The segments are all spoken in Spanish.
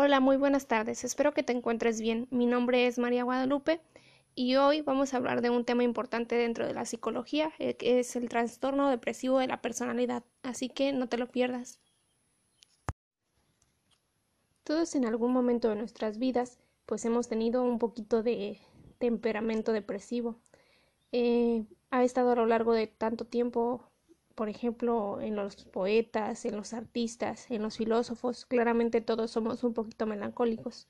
Hola, muy buenas tardes. Espero que te encuentres bien. Mi nombre es María Guadalupe y hoy vamos a hablar de un tema importante dentro de la psicología, eh, que es el trastorno depresivo de la personalidad. Así que no te lo pierdas. Todos en algún momento de nuestras vidas pues hemos tenido un poquito de temperamento depresivo. Eh, ha estado a lo largo de tanto tiempo por ejemplo, en los poetas, en los artistas, en los filósofos, claramente todos somos un poquito melancólicos.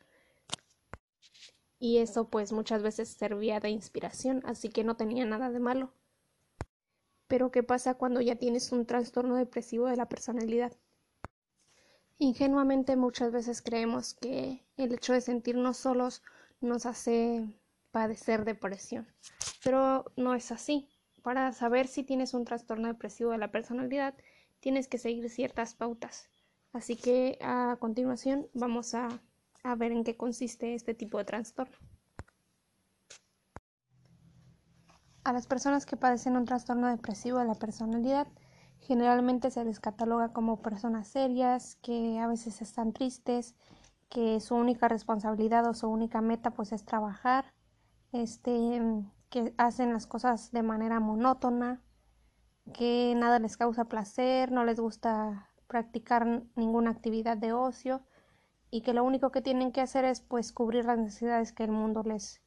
Y eso pues muchas veces servía de inspiración, así que no tenía nada de malo. Pero ¿qué pasa cuando ya tienes un trastorno depresivo de la personalidad? Ingenuamente muchas veces creemos que el hecho de sentirnos solos nos hace padecer depresión, pero no es así. Para saber si tienes un trastorno depresivo de la personalidad, tienes que seguir ciertas pautas. Así que a continuación vamos a, ver en qué consiste este tipo de trastorno. A las personas que padecen un trastorno depresivo de la personalidad, generalmente se les cataloga como personas serias, que a veces están tristes, que su única responsabilidad o su única meta pues es trabajar, este, que hacen las cosas de manera monótona, que nada les causa placer, no les gusta practicar ninguna actividad de ocio y que lo único que tienen que hacer es pues cubrir las necesidades que el mundo les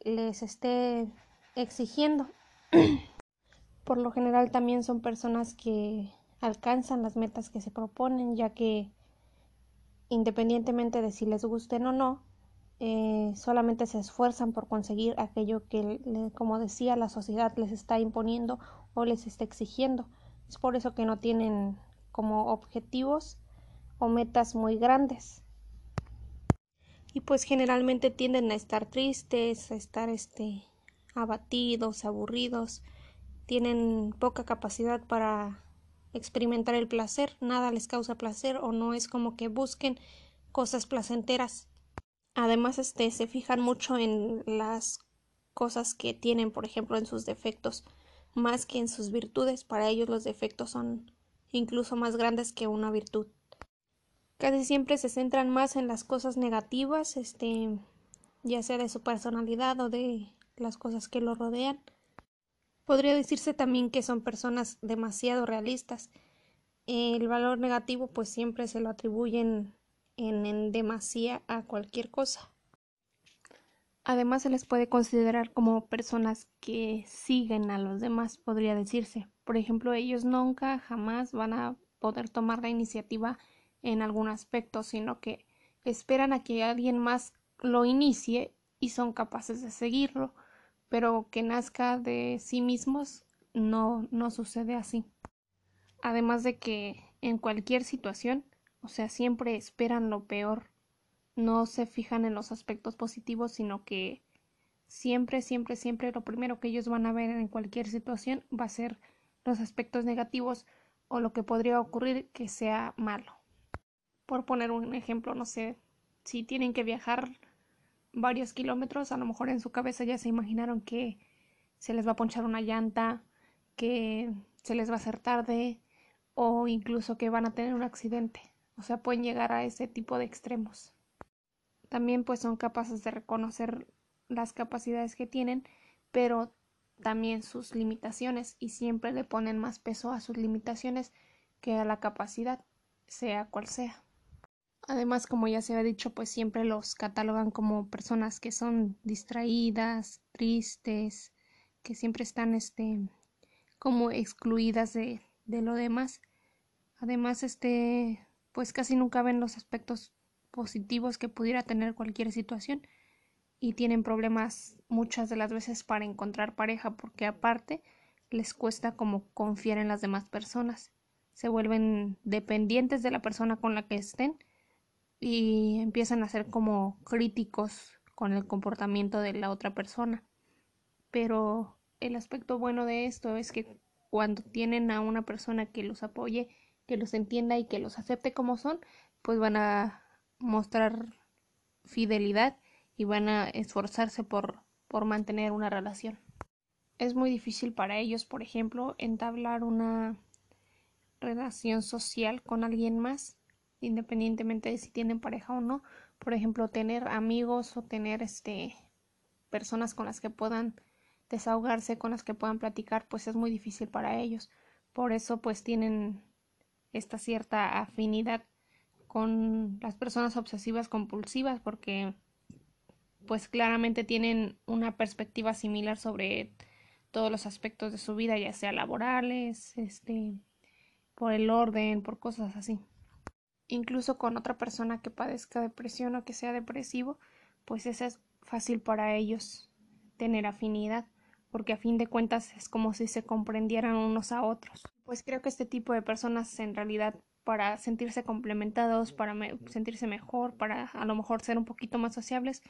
les esté exigiendo. Por lo general también son personas que alcanzan las metas que se proponen, ya que independientemente de si les gusten o no, eh, solamente se esfuerzan por conseguir aquello que, como decía, la sociedad les está imponiendo o les está exigiendo. Es por eso que no tienen como objetivos o metas muy grandes. Y pues generalmente tienden a estar tristes, a estar este abatidos, aburridos, tienen poca capacidad para experimentar el placer, nada les causa placer o no es como que busquen cosas placenteras. Además, este, se fijan mucho en las cosas que tienen, por ejemplo, en sus defectos, más que en sus virtudes. Para ellos los defectos son incluso más grandes que una virtud. Casi siempre se centran más en las cosas negativas, este, ya sea de su personalidad o de las cosas que lo rodean. Podría decirse también que son personas demasiado realistas. El valor negativo pues siempre se lo atribuyen en, demasía a cualquier cosa. Además se les puede considerar como personas que siguen a los demás, podría decirse. Por ejemplo, ellos nunca jamás van a poder tomar la iniciativa en algún aspecto, sino que esperan a que alguien más lo inicie y son capaces de seguirlo, pero que nazca de sí mismos no, no sucede así. Además de que en cualquier situación o sea, siempre esperan lo peor, no se fijan en los aspectos positivos, sino que siempre, siempre, siempre lo primero que ellos van a ver en cualquier situación va a ser los aspectos negativos o lo que podría ocurrir que sea malo. Por poner un ejemplo, no sé, si tienen que viajar varios kilómetros, a lo mejor en su cabeza ya se imaginaron que se les va a ponchar una llanta, que se les va a hacer tarde o incluso que van a tener un accidente o sea, pueden llegar a ese tipo de extremos. También pues son capaces de reconocer las capacidades que tienen, pero también sus limitaciones y siempre le ponen más peso a sus limitaciones que a la capacidad, sea cual sea. Además, como ya se ha dicho, pues siempre los catalogan como personas que son distraídas, tristes, que siempre están este como excluidas de, de lo demás. Además, este pues casi nunca ven los aspectos positivos que pudiera tener cualquier situación y tienen problemas muchas de las veces para encontrar pareja porque aparte les cuesta como confiar en las demás personas. Se vuelven dependientes de la persona con la que estén y empiezan a ser como críticos con el comportamiento de la otra persona. Pero el aspecto bueno de esto es que cuando tienen a una persona que los apoye que los entienda y que los acepte como son, pues van a mostrar fidelidad y van a esforzarse por, por mantener una relación. Es muy difícil para ellos, por ejemplo, entablar una relación social con alguien más independientemente de si tienen pareja o no. Por ejemplo, tener amigos o tener este personas con las que puedan desahogarse, con las que puedan platicar, pues es muy difícil para ellos. Por eso pues tienen esta cierta afinidad con las personas obsesivas compulsivas porque pues claramente tienen una perspectiva similar sobre todos los aspectos de su vida, ya sea laborales, este, por el orden, por cosas así. Incluso con otra persona que padezca depresión o que sea depresivo, pues es fácil para ellos tener afinidad, porque a fin de cuentas es como si se comprendieran unos a otros. Pues creo que este tipo de personas en realidad para sentirse complementados, para sentirse mejor, para a lo mejor ser un poquito más sociables,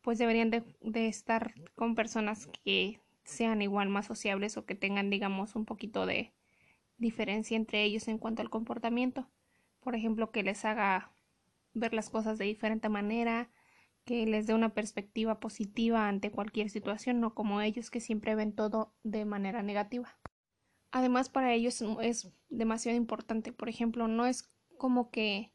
pues deberían de, de estar con personas que sean igual más sociables o que tengan digamos un poquito de diferencia entre ellos en cuanto al comportamiento. Por ejemplo, que les haga ver las cosas de diferente manera, que les dé una perspectiva positiva ante cualquier situación, no como ellos que siempre ven todo de manera negativa. Además, para ellos es demasiado importante. Por ejemplo, no es como que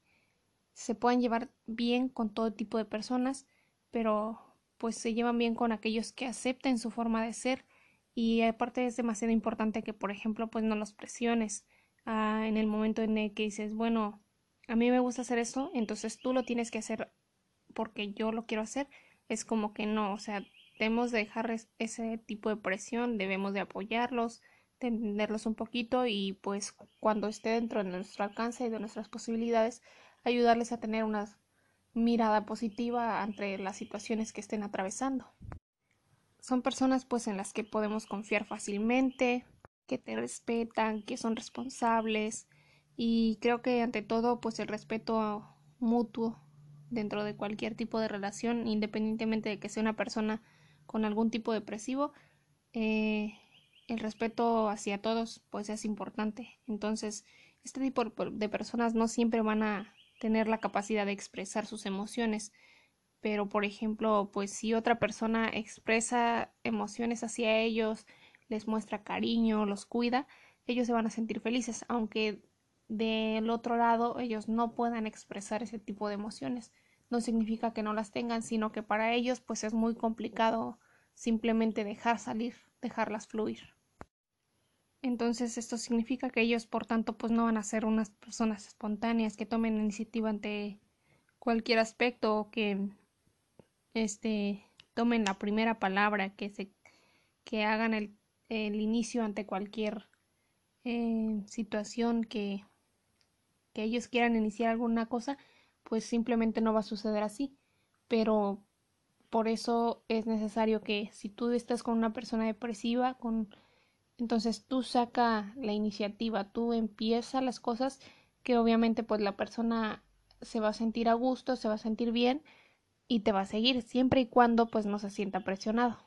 se puedan llevar bien con todo tipo de personas, pero pues se llevan bien con aquellos que acepten su forma de ser y aparte es demasiado importante que por ejemplo pues no los presiones ah, en el momento en el que dices bueno a mí me gusta hacer esto entonces tú lo tienes que hacer porque yo lo quiero hacer, es como que no, o sea, debemos de dejar ese tipo de presión, debemos de apoyarlos, entenderlos un poquito y pues cuando esté dentro de nuestro alcance y de nuestras posibilidades, ayudarles a tener una mirada positiva ante las situaciones que estén atravesando. Son personas pues en las que podemos confiar fácilmente, que te respetan, que son responsables y creo que ante todo pues el respeto mutuo dentro de cualquier tipo de relación, independientemente de que sea una persona con algún tipo depresivo, eh, el respeto hacia todos pues es importante. Entonces, este tipo de personas no siempre van a tener la capacidad de expresar sus emociones, pero por ejemplo, pues si otra persona expresa emociones hacia ellos, les muestra cariño, los cuida, ellos se van a sentir felices, aunque del otro lado ellos no puedan expresar ese tipo de emociones. No significa que no las tengan, sino que para ellos pues es muy complicado simplemente dejar salir, dejarlas fluir. Entonces esto significa que ellos por tanto pues no van a ser unas personas espontáneas que tomen iniciativa ante cualquier aspecto o que este tomen la primera palabra que se que hagan el, el inicio ante cualquier eh, situación que que ellos quieran iniciar alguna cosa, pues simplemente no va a suceder así. Pero por eso es necesario que si tú estás con una persona depresiva, con entonces tú saca la iniciativa, tú empieza las cosas que obviamente pues la persona se va a sentir a gusto, se va a sentir bien y te va a seguir siempre y cuando pues no se sienta presionado.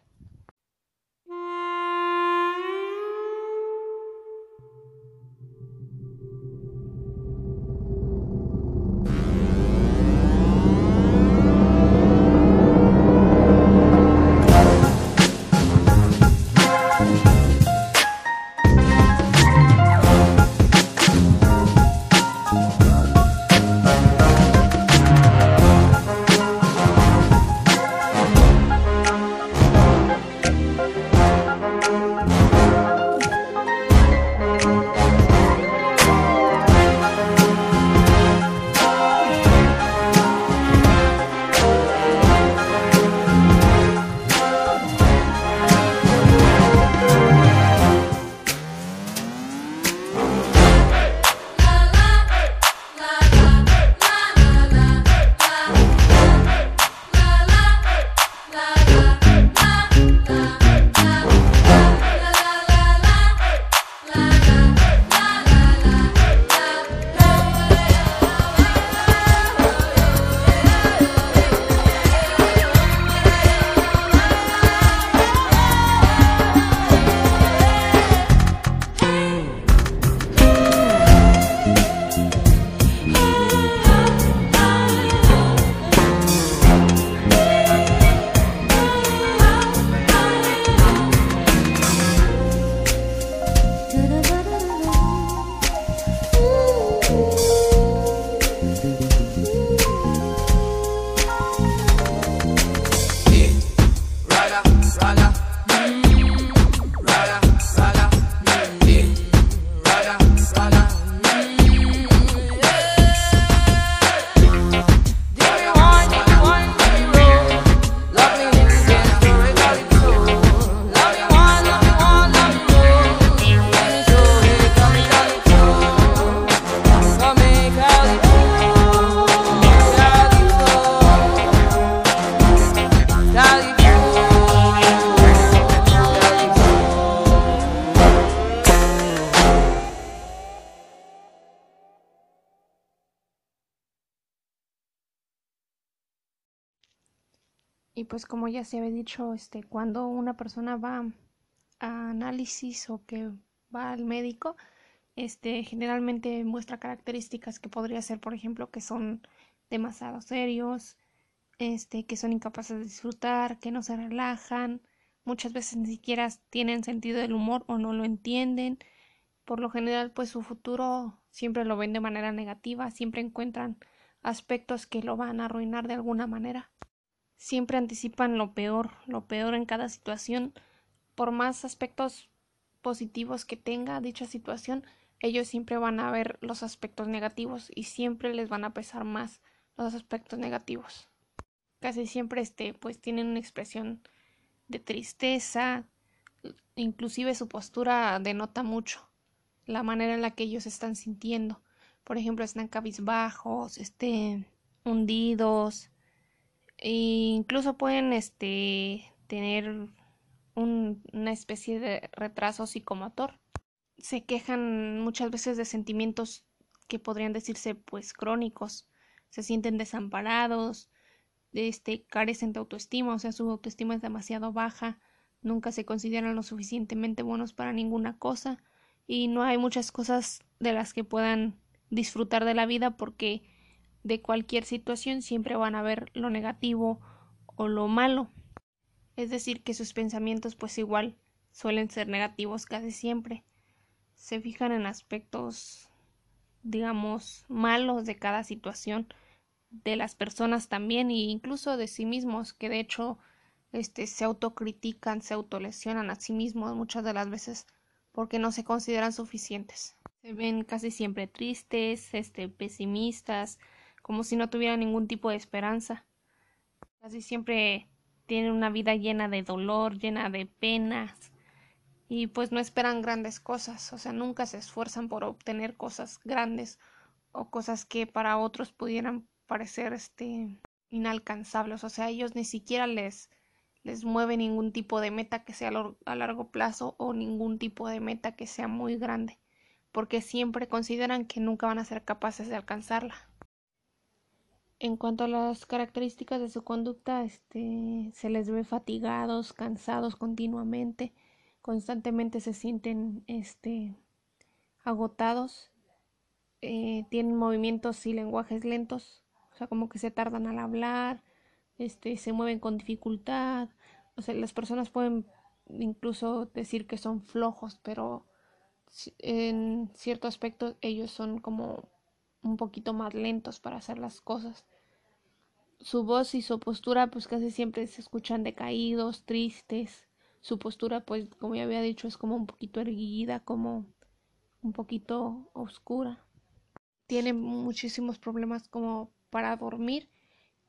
Pues como ya se había dicho, este, cuando una persona va a análisis o que va al médico, este, generalmente muestra características que podría ser, por ejemplo, que son demasiado serios, este, que son incapaces de disfrutar, que no se relajan, muchas veces ni siquiera tienen sentido del humor o no lo entienden. Por lo general, pues su futuro siempre lo ven de manera negativa, siempre encuentran aspectos que lo van a arruinar de alguna manera siempre anticipan lo peor, lo peor en cada situación. Por más aspectos positivos que tenga dicha situación, ellos siempre van a ver los aspectos negativos y siempre les van a pesar más los aspectos negativos. Casi siempre este pues tienen una expresión de tristeza, inclusive su postura denota mucho la manera en la que ellos están sintiendo. Por ejemplo, están cabizbajos, este hundidos, e incluso pueden este, tener una especie de retraso psicomotor. Se quejan muchas veces de sentimientos que podrían decirse pues crónicos. Se sienten desamparados, este, carecen de autoestima, o sea, su autoestima es demasiado baja, nunca se consideran lo suficientemente buenos para ninguna cosa y no hay muchas cosas de las que puedan disfrutar de la vida porque de cualquier situación siempre van a ver lo negativo o lo malo. Es decir, que sus pensamientos pues igual suelen ser negativos casi siempre. Se fijan en aspectos digamos malos de cada situación de las personas también e incluso de sí mismos que de hecho este se autocritican, se autolesionan a sí mismos muchas de las veces porque no se consideran suficientes. Se ven casi siempre tristes, este pesimistas, como si no tuviera ningún tipo de esperanza. Casi siempre tienen una vida llena de dolor, llena de penas, y pues no esperan grandes cosas, o sea, nunca se esfuerzan por obtener cosas grandes o cosas que para otros pudieran parecer este inalcanzables, o sea, ellos ni siquiera les les mueve ningún tipo de meta que sea a largo plazo o ningún tipo de meta que sea muy grande, porque siempre consideran que nunca van a ser capaces de alcanzarla. En cuanto a las características de su conducta, este, se les ve fatigados, cansados continuamente, constantemente se sienten este, agotados, eh, tienen movimientos y lenguajes lentos, o sea, como que se tardan al hablar, este, se mueven con dificultad, o sea, las personas pueden incluso decir que son flojos, pero en cierto aspecto ellos son como un poquito más lentos para hacer las cosas. Su voz y su postura pues casi siempre se escuchan decaídos, tristes. Su postura pues como ya había dicho es como un poquito erguida, como un poquito oscura. Tiene muchísimos problemas como para dormir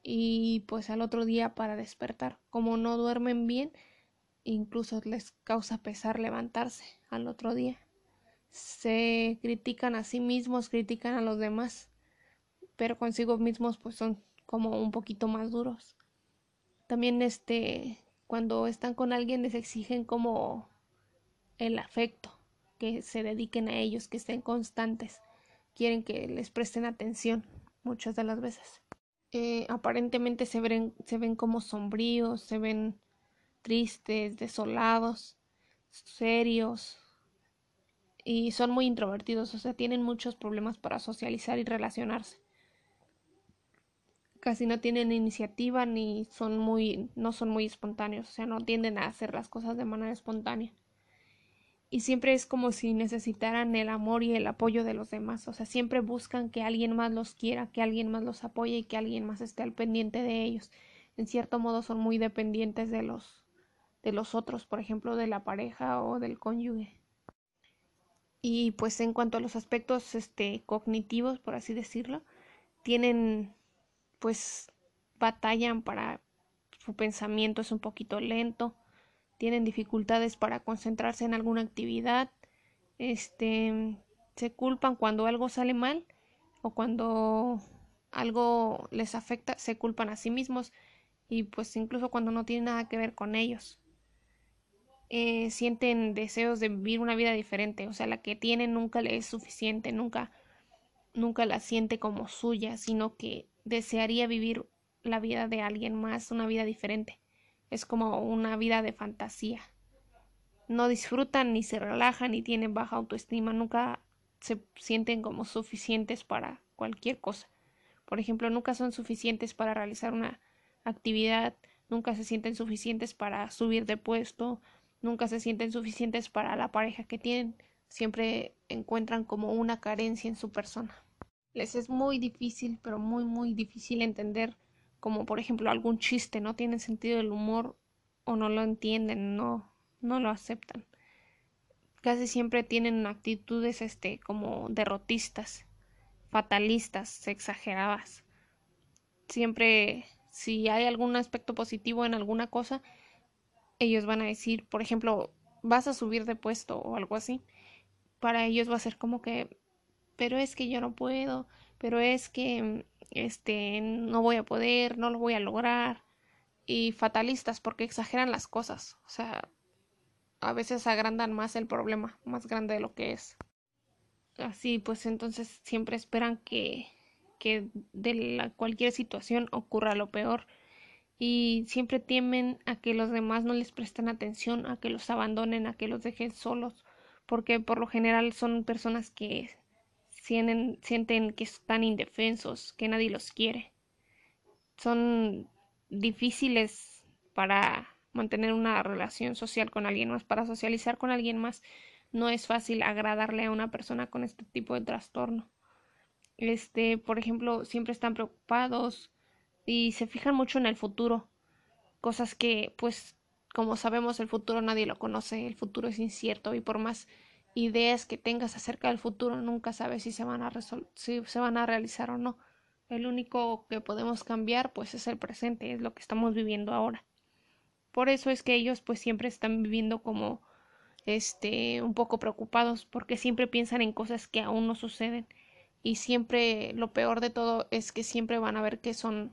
y pues al otro día para despertar. Como no duermen bien, incluso les causa pesar levantarse al otro día se critican a sí mismos, critican a los demás, pero consigo mismos pues son como un poquito más duros. También este cuando están con alguien les exigen como el afecto, que se dediquen a ellos, que estén constantes, quieren que les presten atención muchas de las veces. Eh, aparentemente se ven, se ven como sombríos, se ven tristes, desolados, serios, y son muy introvertidos, o sea, tienen muchos problemas para socializar y relacionarse. Casi no tienen iniciativa ni son muy no son muy espontáneos, o sea, no tienden a hacer las cosas de manera espontánea. Y siempre es como si necesitaran el amor y el apoyo de los demás, o sea, siempre buscan que alguien más los quiera, que alguien más los apoye y que alguien más esté al pendiente de ellos. En cierto modo son muy dependientes de los de los otros, por ejemplo, de la pareja o del cónyuge. Y pues en cuanto a los aspectos este, cognitivos, por así decirlo, tienen pues batallan para su pensamiento es un poquito lento, tienen dificultades para concentrarse en alguna actividad, este se culpan cuando algo sale mal o cuando algo les afecta, se culpan a sí mismos y pues incluso cuando no tiene nada que ver con ellos. Eh, sienten deseos de vivir una vida diferente, o sea, la que tienen nunca le es suficiente, nunca, nunca la siente como suya, sino que desearía vivir la vida de alguien más, una vida diferente. Es como una vida de fantasía. No disfrutan ni se relajan ni tienen baja autoestima, nunca se sienten como suficientes para cualquier cosa. Por ejemplo, nunca son suficientes para realizar una actividad, nunca se sienten suficientes para subir de puesto, nunca se sienten suficientes para la pareja que tienen, siempre encuentran como una carencia en su persona. Les es muy difícil, pero muy, muy difícil entender como por ejemplo algún chiste no tiene sentido del humor o no lo entienden, no, no lo aceptan. Casi siempre tienen actitudes este como derrotistas, fatalistas, exageradas. Siempre si hay algún aspecto positivo en alguna cosa, ellos van a decir, por ejemplo, vas a subir de puesto o algo así. Para ellos va a ser como que, pero es que yo no puedo, pero es que este no voy a poder, no lo voy a lograr y fatalistas porque exageran las cosas, o sea, a veces agrandan más el problema, más grande de lo que es. Así pues entonces siempre esperan que que de la, cualquier situación ocurra lo peor y siempre temen a que los demás no les presten atención, a que los abandonen, a que los dejen solos, porque por lo general son personas que sienten, sienten que están indefensos, que nadie los quiere. Son difíciles para mantener una relación social con alguien más, para socializar con alguien más. No es fácil agradarle a una persona con este tipo de trastorno este, por ejemplo, siempre están preocupados y se fijan mucho en el futuro, cosas que, pues, como sabemos, el futuro nadie lo conoce, el futuro es incierto y por más ideas que tengas acerca del futuro, nunca sabes si se van a si se van a realizar o no. El único que podemos cambiar, pues, es el presente, es lo que estamos viviendo ahora. Por eso es que ellos, pues, siempre están viviendo como, este, un poco preocupados, porque siempre piensan en cosas que aún no suceden y siempre lo peor de todo es que siempre van a ver que son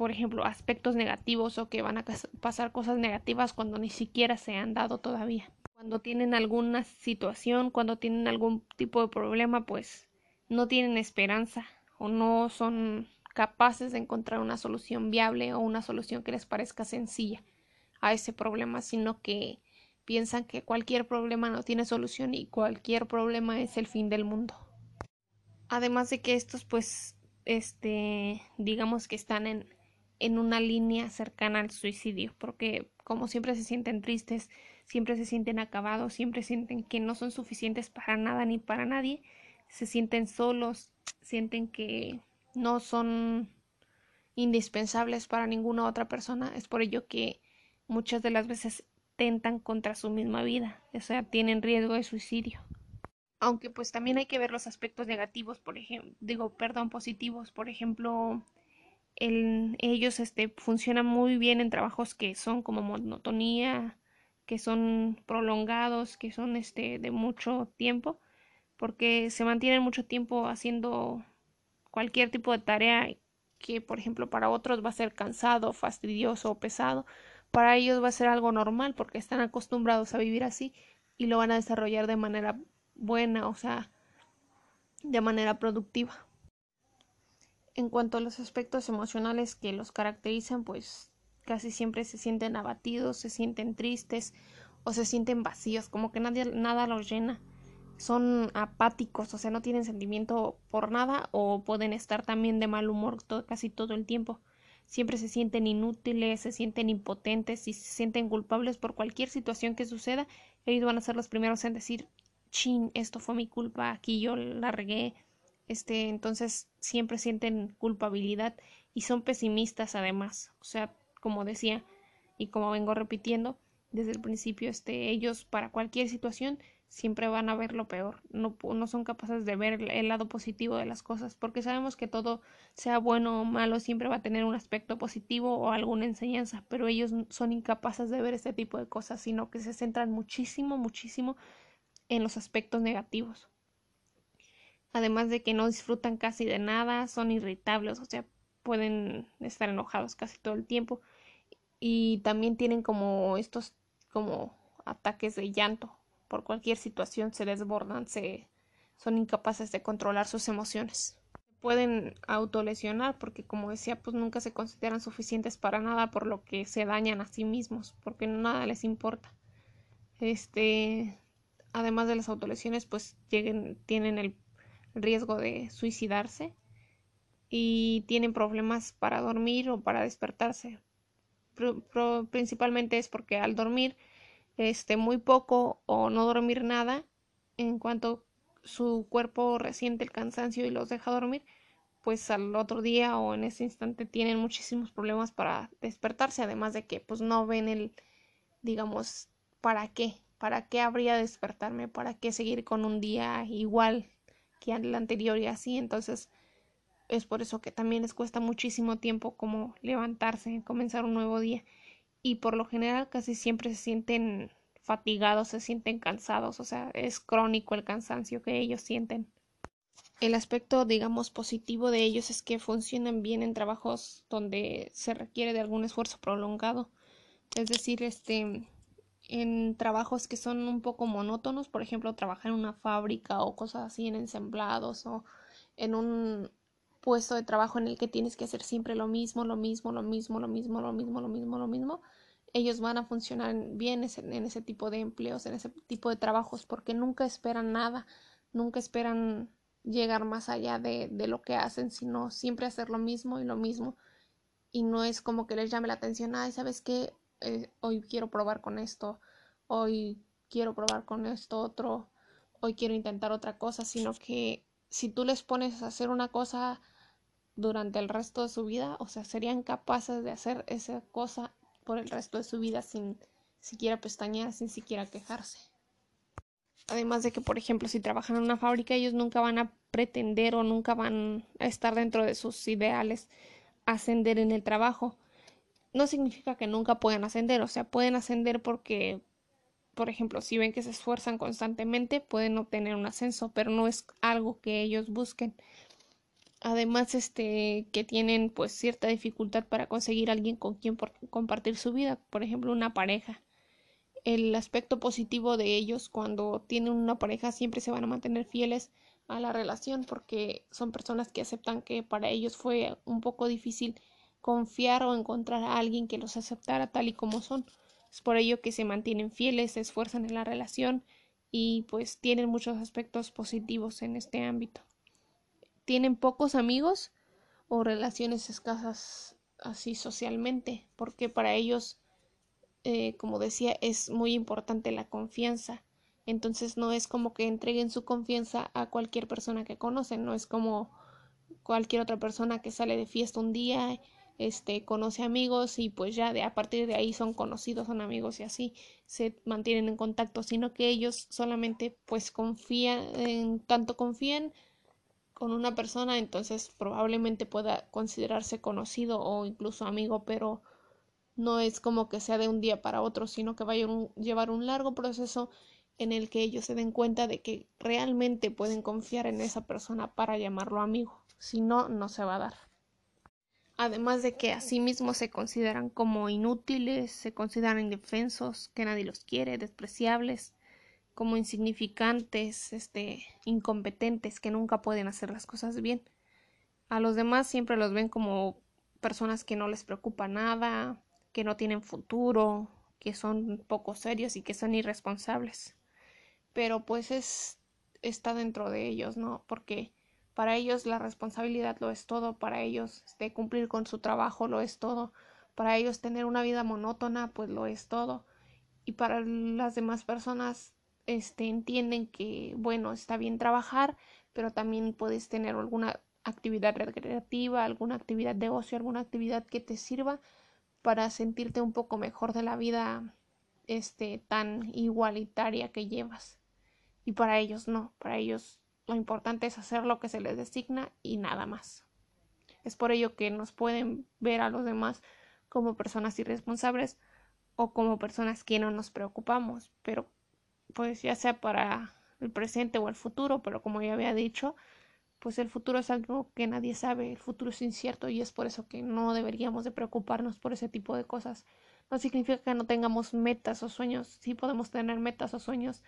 por ejemplo aspectos negativos o que van a pasar cosas negativas cuando ni siquiera se han dado todavía. Cuando tienen alguna situación cuando tienen algún tipo de problema pues no tienen esperanza o no son capaces de encontrar una solución viable o una solución que les parezca sencilla a ese problema sino que piensan que cualquier problema no tiene solución y cualquier problema es el fin del mundo. Además de que estos, pues, este, digamos que están en, en una línea cercana al suicidio, porque como siempre se sienten tristes, siempre se sienten acabados, siempre sienten que no son suficientes para nada ni para nadie, se sienten solos, sienten que no son indispensables para ninguna otra persona, es por ello que muchas de las veces tentan contra su misma vida, o sea, tienen riesgo de suicidio. Aunque pues también hay que ver los aspectos negativos, por ejemplo, digo, perdón, positivos, por ejemplo, el, ellos este, funcionan muy bien en trabajos que son como monotonía, que son prolongados, que son este, de mucho tiempo, porque se mantienen mucho tiempo haciendo cualquier tipo de tarea que, por ejemplo, para otros va a ser cansado, fastidioso o pesado, para ellos va a ser algo normal porque están acostumbrados a vivir así y lo van a desarrollar de manera buena, o sea, de manera productiva. En cuanto a los aspectos emocionales que los caracterizan, pues casi siempre se sienten abatidos, se sienten tristes o se sienten vacíos, como que nadie, nada los llena. Son apáticos, o sea, no tienen sentimiento por nada o pueden estar también de mal humor casi todo el tiempo. Siempre se sienten inútiles, se sienten impotentes y se sienten culpables por cualquier situación que suceda. Ellos van a ser los primeros en decir chin, esto fue mi culpa, aquí yo la regué, este, entonces siempre sienten culpabilidad y son pesimistas además, o sea, como decía y como vengo repitiendo desde el principio, este, ellos para cualquier situación siempre van a ver lo peor, no, no son capaces de ver el lado positivo de las cosas, porque sabemos que todo, sea bueno o malo, siempre va a tener un aspecto positivo o alguna enseñanza, pero ellos son incapaces de ver este tipo de cosas, sino que se centran muchísimo, muchísimo en los aspectos negativos. Además de que no disfrutan casi de nada, son irritables, o sea, pueden estar enojados casi todo el tiempo. Y también tienen como estos como ataques de llanto. Por cualquier situación se desbordan, se son incapaces de controlar sus emociones. pueden autolesionar porque como decía pues nunca se consideran suficientes para nada por lo que se dañan a sí mismos porque nada les importa. Este además de las autolesiones pues lleguen, tienen el riesgo de suicidarse y tienen problemas para dormir o para despertarse principalmente es porque al dormir este muy poco o no dormir nada en cuanto su cuerpo resiente el cansancio y los deja dormir, pues al otro día o en ese instante tienen muchísimos problemas para despertarse, además de que pues no ven el, digamos, ¿para qué? ¿Para qué habría despertarme? ¿Para qué seguir con un día igual que el anterior y así? Entonces es por eso que también les cuesta muchísimo tiempo como levantarse, comenzar un nuevo día y por lo general casi siempre se sienten fatigados, se sienten cansados, o sea, es crónico el cansancio que ellos sienten. El aspecto, digamos, positivo de ellos es que funcionan bien en trabajos donde se requiere de algún esfuerzo prolongado. Es decir, este, en trabajos que son un poco monótonos, por ejemplo, trabajar en una fábrica o cosas así en ensamblados o en un puesto de trabajo en el que tienes que hacer siempre lo mismo, lo mismo, lo mismo, lo mismo, lo mismo, lo mismo, lo mismo, ellos van a funcionar bien en ese tipo de empleos, en ese tipo de trabajos, porque nunca esperan nada, nunca esperan llegar más allá de, de lo que hacen, sino siempre hacer lo mismo y lo mismo. Y no es como que les llame la atención, ay, ¿sabes qué? Eh, hoy quiero probar con esto, hoy quiero probar con esto otro, hoy quiero intentar otra cosa, sino que si tú les pones a hacer una cosa durante el resto de su vida, o sea, serían capaces de hacer esa cosa por el resto de su vida sin siquiera pestañear, sin siquiera quejarse. Además de que, por ejemplo, si trabajan en una fábrica, ellos nunca van a pretender o nunca van a estar dentro de sus ideales ascender en el trabajo. No significa que nunca puedan ascender, o sea, pueden ascender porque, por ejemplo, si ven que se esfuerzan constantemente, pueden obtener un ascenso, pero no es algo que ellos busquen además este que tienen pues cierta dificultad para conseguir alguien con quien compartir su vida, por ejemplo, una pareja. El aspecto positivo de ellos cuando tienen una pareja siempre se van a mantener fieles a la relación porque son personas que aceptan que para ellos fue un poco difícil confiar o encontrar a alguien que los aceptara tal y como son. Es por ello que se mantienen fieles, se esfuerzan en la relación y pues tienen muchos aspectos positivos en este ámbito tienen pocos amigos o relaciones escasas así socialmente, porque para ellos, eh, como decía, es muy importante la confianza. Entonces no es como que entreguen su confianza a cualquier persona que conocen, no es como cualquier otra persona que sale de fiesta un día, este, conoce amigos y pues ya de a partir de ahí son conocidos, son amigos y así se mantienen en contacto, sino que ellos solamente pues confían, en tanto confían con una persona, entonces probablemente pueda considerarse conocido o incluso amigo, pero no es como que sea de un día para otro, sino que vaya a llevar un largo proceso en el que ellos se den cuenta de que realmente pueden confiar en esa persona para llamarlo amigo, si no, no se va a dar. Además de que asimismo se consideran como inútiles, se consideran indefensos, que nadie los quiere, despreciables, como insignificantes, este, incompetentes, que nunca pueden hacer las cosas bien. A los demás siempre los ven como personas que no les preocupa nada, que no tienen futuro, que son poco serios y que son irresponsables. Pero pues es está dentro de ellos, ¿no? Porque para ellos la responsabilidad lo es todo, para ellos este, cumplir con su trabajo lo es todo, para ellos tener una vida monótona pues lo es todo. Y para las demás personas este, entienden que, bueno, está bien trabajar, pero también puedes tener alguna actividad recreativa, alguna actividad de ocio, alguna actividad que te sirva para sentirte un poco mejor de la vida este tan igualitaria que llevas. Y para ellos no, para ellos lo importante es hacer lo que se les designa y nada más. Es por ello que nos pueden ver a los demás como personas irresponsables o como personas que no nos preocupamos, pero pues ya sea para el presente o el futuro, pero como ya había dicho, pues el futuro es algo que nadie sabe, el futuro es incierto y es por eso que no deberíamos de preocuparnos por ese tipo de cosas. No significa que no tengamos metas o sueños, sí podemos tener metas o sueños,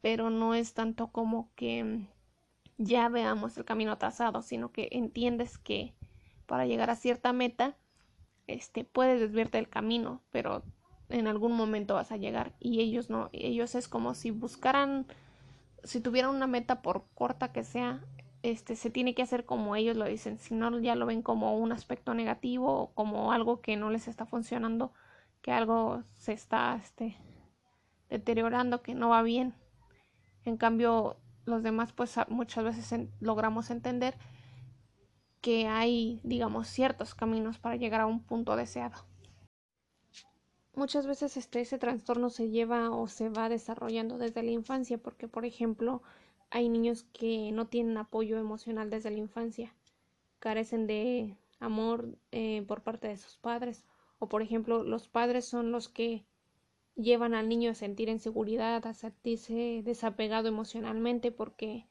pero no es tanto como que ya veamos el camino trazado, sino que entiendes que para llegar a cierta meta, este, puedes desviarte del camino, pero en algún momento vas a llegar y ellos no, ellos es como si buscaran, si tuvieran una meta por corta que sea, este, se tiene que hacer como ellos lo dicen, si no ya lo ven como un aspecto negativo o como algo que no les está funcionando, que algo se está, este, deteriorando, que no va bien. En cambio, los demás pues muchas veces logramos entender que hay, digamos, ciertos caminos para llegar a un punto deseado. Muchas veces este, ese trastorno se lleva o se va desarrollando desde la infancia, porque, por ejemplo, hay niños que no tienen apoyo emocional desde la infancia, carecen de amor eh, por parte de sus padres, o, por ejemplo, los padres son los que llevan al niño a sentir inseguridad, a sentirse desapegado emocionalmente, porque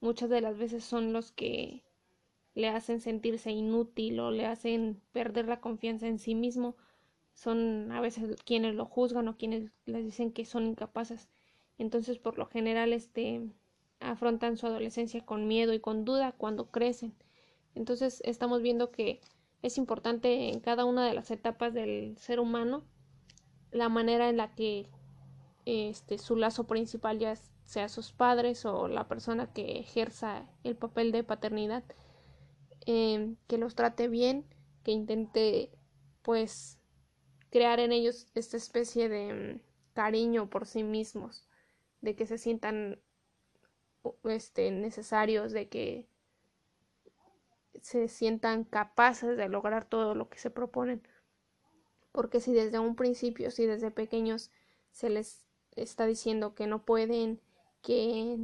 muchas de las veces son los que le hacen sentirse inútil o le hacen perder la confianza en sí mismo, son a veces quienes lo juzgan o quienes les dicen que son incapaces. Entonces, por lo general, este afrontan su adolescencia con miedo y con duda cuando crecen. Entonces, estamos viendo que es importante en cada una de las etapas del ser humano la manera en la que este su lazo principal ya sea sus padres o la persona que ejerza el papel de paternidad Em, que los trate bien, que intente pues crear en ellos esta especie de mm, cariño por sí mismos, de que se sientan este, necesarios, de que se sientan capaces de lograr todo lo que se proponen. Porque si desde un principio, si desde pequeños se les está diciendo que no pueden, que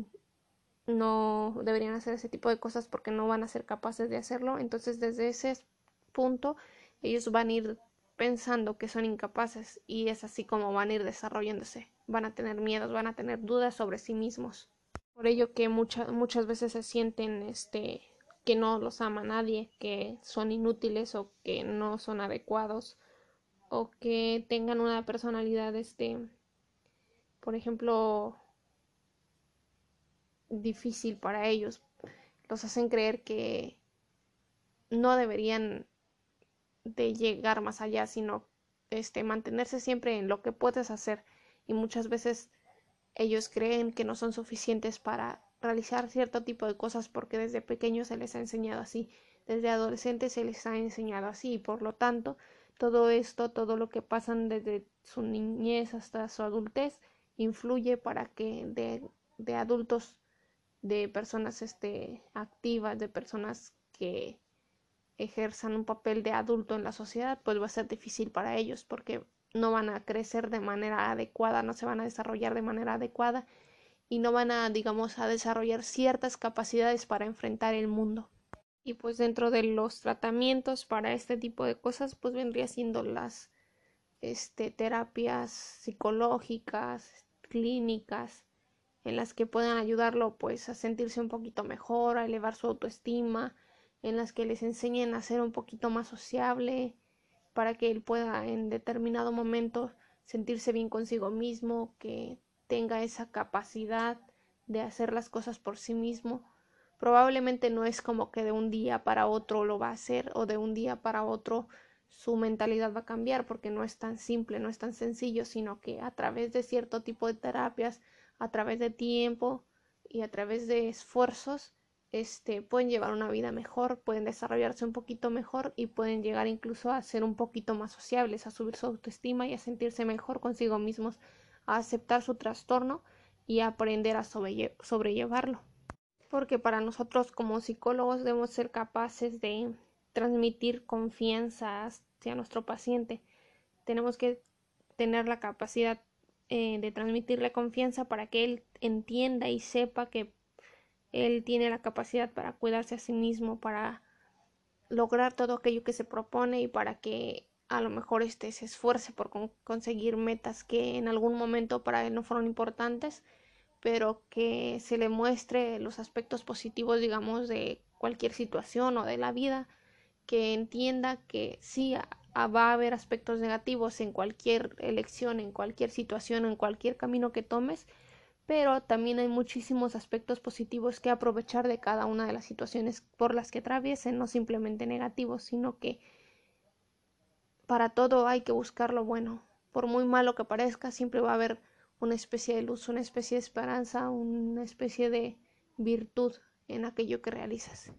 no deberían hacer ese tipo de cosas porque no van a ser capaces de hacerlo. Entonces, desde ese punto, ellos van a ir pensando que son incapaces y es así como van a ir desarrollándose. Van a tener miedos, van a tener dudas sobre sí mismos. Por ello que muchas muchas veces se sienten este que no los ama nadie, que son inútiles o que no son adecuados o que tengan una personalidad este por ejemplo difícil para ellos. Los hacen creer que no deberían de llegar más allá, sino este mantenerse siempre en lo que puedes hacer y muchas veces ellos creen que no son suficientes para realizar cierto tipo de cosas porque desde pequeños se les ha enseñado así, desde adolescentes se les ha enseñado así y por lo tanto todo esto, todo lo que pasan desde su niñez hasta su adultez influye para que de, de adultos de personas este, activas, de personas que ejerzan un papel de adulto en la sociedad, pues va a ser difícil para ellos porque no van a crecer de manera adecuada, no se van a desarrollar de manera adecuada y no van a, digamos, a desarrollar ciertas capacidades para enfrentar el mundo. Y pues dentro de los tratamientos para este tipo de cosas, pues vendría siendo las este, terapias psicológicas, clínicas, en las que puedan ayudarlo pues a sentirse un poquito mejor, a elevar su autoestima, en las que les enseñen a ser un poquito más sociable para que él pueda en determinado momento sentirse bien consigo mismo, que tenga esa capacidad de hacer las cosas por sí mismo. Probablemente no es como que de un día para otro lo va a hacer o de un día para otro su mentalidad va a cambiar porque no es tan simple, no es tan sencillo, sino que a través de cierto tipo de terapias, a través de tiempo y a través de esfuerzos, este, pueden llevar una vida mejor, pueden desarrollarse un poquito mejor y pueden llegar incluso a ser un poquito más sociables, a subir su autoestima y a sentirse mejor consigo mismos, a aceptar su trastorno y a aprender a sobrellevarlo. Porque para nosotros como psicólogos debemos ser capaces de transmitir confianza hacia nuestro paciente. Tenemos que tener la capacidad eh, de transmitirle confianza para que él entienda y sepa que él tiene la capacidad para cuidarse a sí mismo, para lograr todo aquello que se propone y para que a lo mejor este se esfuerce por conseguir metas que en algún momento para él no fueron importantes, pero que se le muestre los aspectos positivos, digamos, de cualquier situación o de la vida, que entienda que sí va a haber aspectos negativos en cualquier elección, en cualquier situación, en cualquier camino que tomes, pero también hay muchísimos aspectos positivos que aprovechar de cada una de las situaciones por las que atraviesen, no simplemente negativos, sino que para todo hay que buscar lo bueno. Por muy malo que parezca, siempre va a haber una especie de luz, una especie de esperanza, una especie de virtud en aquello que realizas.